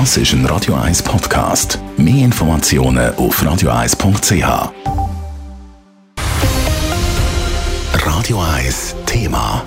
Das ist ein Radio 1 Podcast. Mehr Informationen auf radio1.ch. Radio 1 Thema.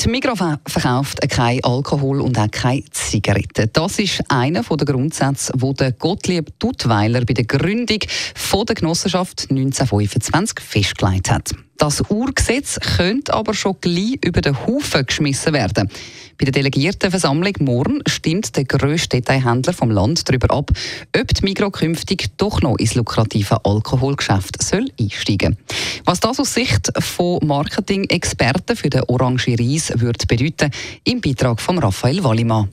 Die Migros verkauft kein Alkohol und auch keine Zigaretten. Das ist einer der Grundsätze, die Gottlieb Duttweiler bei der Gründung der Genossenschaft 1925 festgelegt hat. Das Urgesetz könnte aber schon gleich über den Haufen geschmissen werden. Bei der Delegiertenversammlung morgen stimmt der grösste Detailhändler vom Land darüber ab, ob die Migros künftig doch noch ins lukrative Alkoholgeschäft soll einsteigen Was das aus Sicht von Marketing-Experten für den Orange Reis würde bedeuten, im Beitrag von Raphael Wallimann.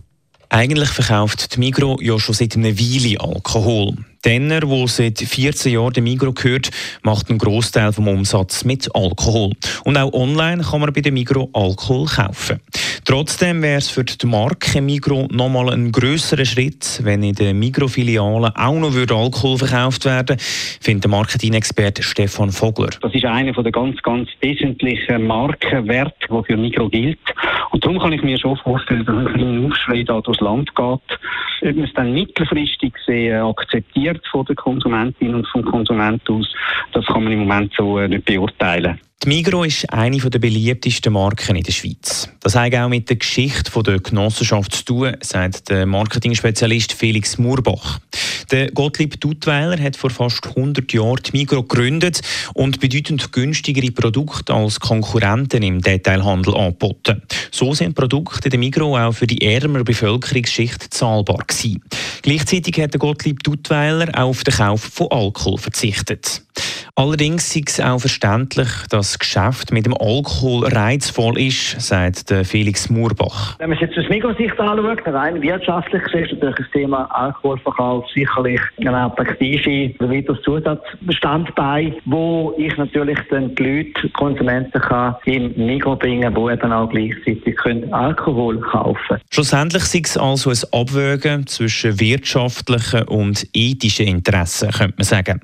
Eigentlich verkauft die Migros ja schon seit einer Weile Alkohol. Denner, der seit 14 Jahren dem Migro gehört, macht einen Großteil vom Umsatz mit Alkohol. Und auch online kann man bei dem Migro Alkohol kaufen. Trotzdem wäre es für die Marke Migro nochmal ein grösserer Schritt, wenn in den Migro-Filialen auch noch Alkohol verkauft werden findet der Marketing-Experte Stefan Vogler. Das ist einer der ganz, ganz wesentlichen Markenwerte, der für Migro gilt. Und darum kann ich mir schon vorstellen, dass ein kleiner Aufschrei da durchs Land geht. Ob man es dann mittelfristig sehen, akzeptiert, von der Konsumentin und vom Konsument aus, das kann man im Moment so äh, nicht beurteilen. Die Migro ist eine der beliebtesten Marken in der Schweiz. Das hat auch mit der Geschichte der Genossenschaft zu tun, sagt der Marketing-Spezialist Felix Murbach. Der Gottlieb Duttweiler hat vor fast 100 Jahren die Migro gegründet und bedeutend günstigere Produkte als Konkurrenten im Detailhandel angeboten. So sind Produkte der Migro auch für die ärmere Bevölkerungsschicht zahlbar gewesen. Gleichzeitig hat der Gottlieb Duttweiler auch auf den Kauf von Alkohol verzichtet. Allerdings ist es auch verständlich, dass das Geschäft mit dem Alkohol reizvoll ist, sagt Felix Murbach. Wenn man es jetzt aus Migros-Sicht anschaut, rein wirtschaftlich ist natürlich das Thema Alkoholverkauf sicherlich eine attraktive weiteres Zusatzbestandteil, wo ich natürlich dann die Leute, die Konsumenten kann in Migros bringen, wo eben auch gleichzeitig können Alkohol kaufen können. Schlussendlich ist es also ein Abwägen zwischen wirtschaftlichen und ethischen Interessen, könnte man sagen.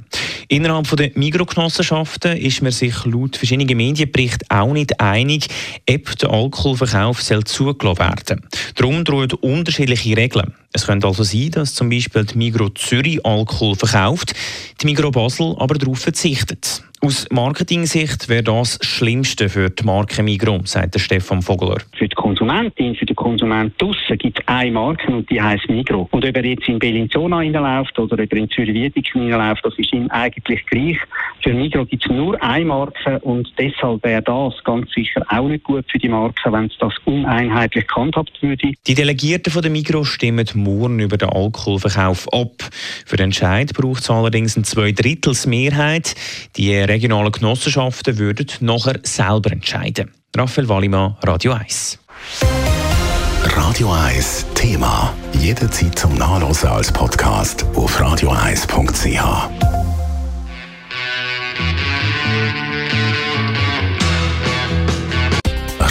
Innerhalb der Mikrogenossenschaften ist man sich laut verschiedenen Medienberichten auch nicht einig, ob der Alkoholverkauf zugelassen werden soll. Darum drohen unterschiedliche Regeln. Es könnte also sein, dass zum Beispiel die Migro Zürich Alkohol verkauft, die Migro Basel aber darauf verzichtet. Aus Marketing-Sicht wäre das das Schlimmste für die Marke Migro, sagt der Stefan Vogler. Für die Konsumentin, für den Konsument draussen gibt es eine Marke und die heisst Migro. Und ob er jetzt in Bellinzona reinläuft oder ob er in Zürich-Wiedingen reinläuft, das ist ihm eigentlich gleich. Für Migro gibt es nur eine Marke und deshalb wäre das ganz sicher auch nicht gut für die Marke, wenn es das uneinheitlich gehandhabt würde. Die Delegierten von der Migro stimmen morgen über den Alkoholverkauf ab. Für den Entscheid braucht es allerdings eine Zweidrittelsmehrheit. Die regionalen Genossenschaften würden nachher selber entscheiden. Raphael Wallimann, Radio 1. Radio 1 Thema. Jederzeit zum Nachlesen als Podcast auf radio1.ch.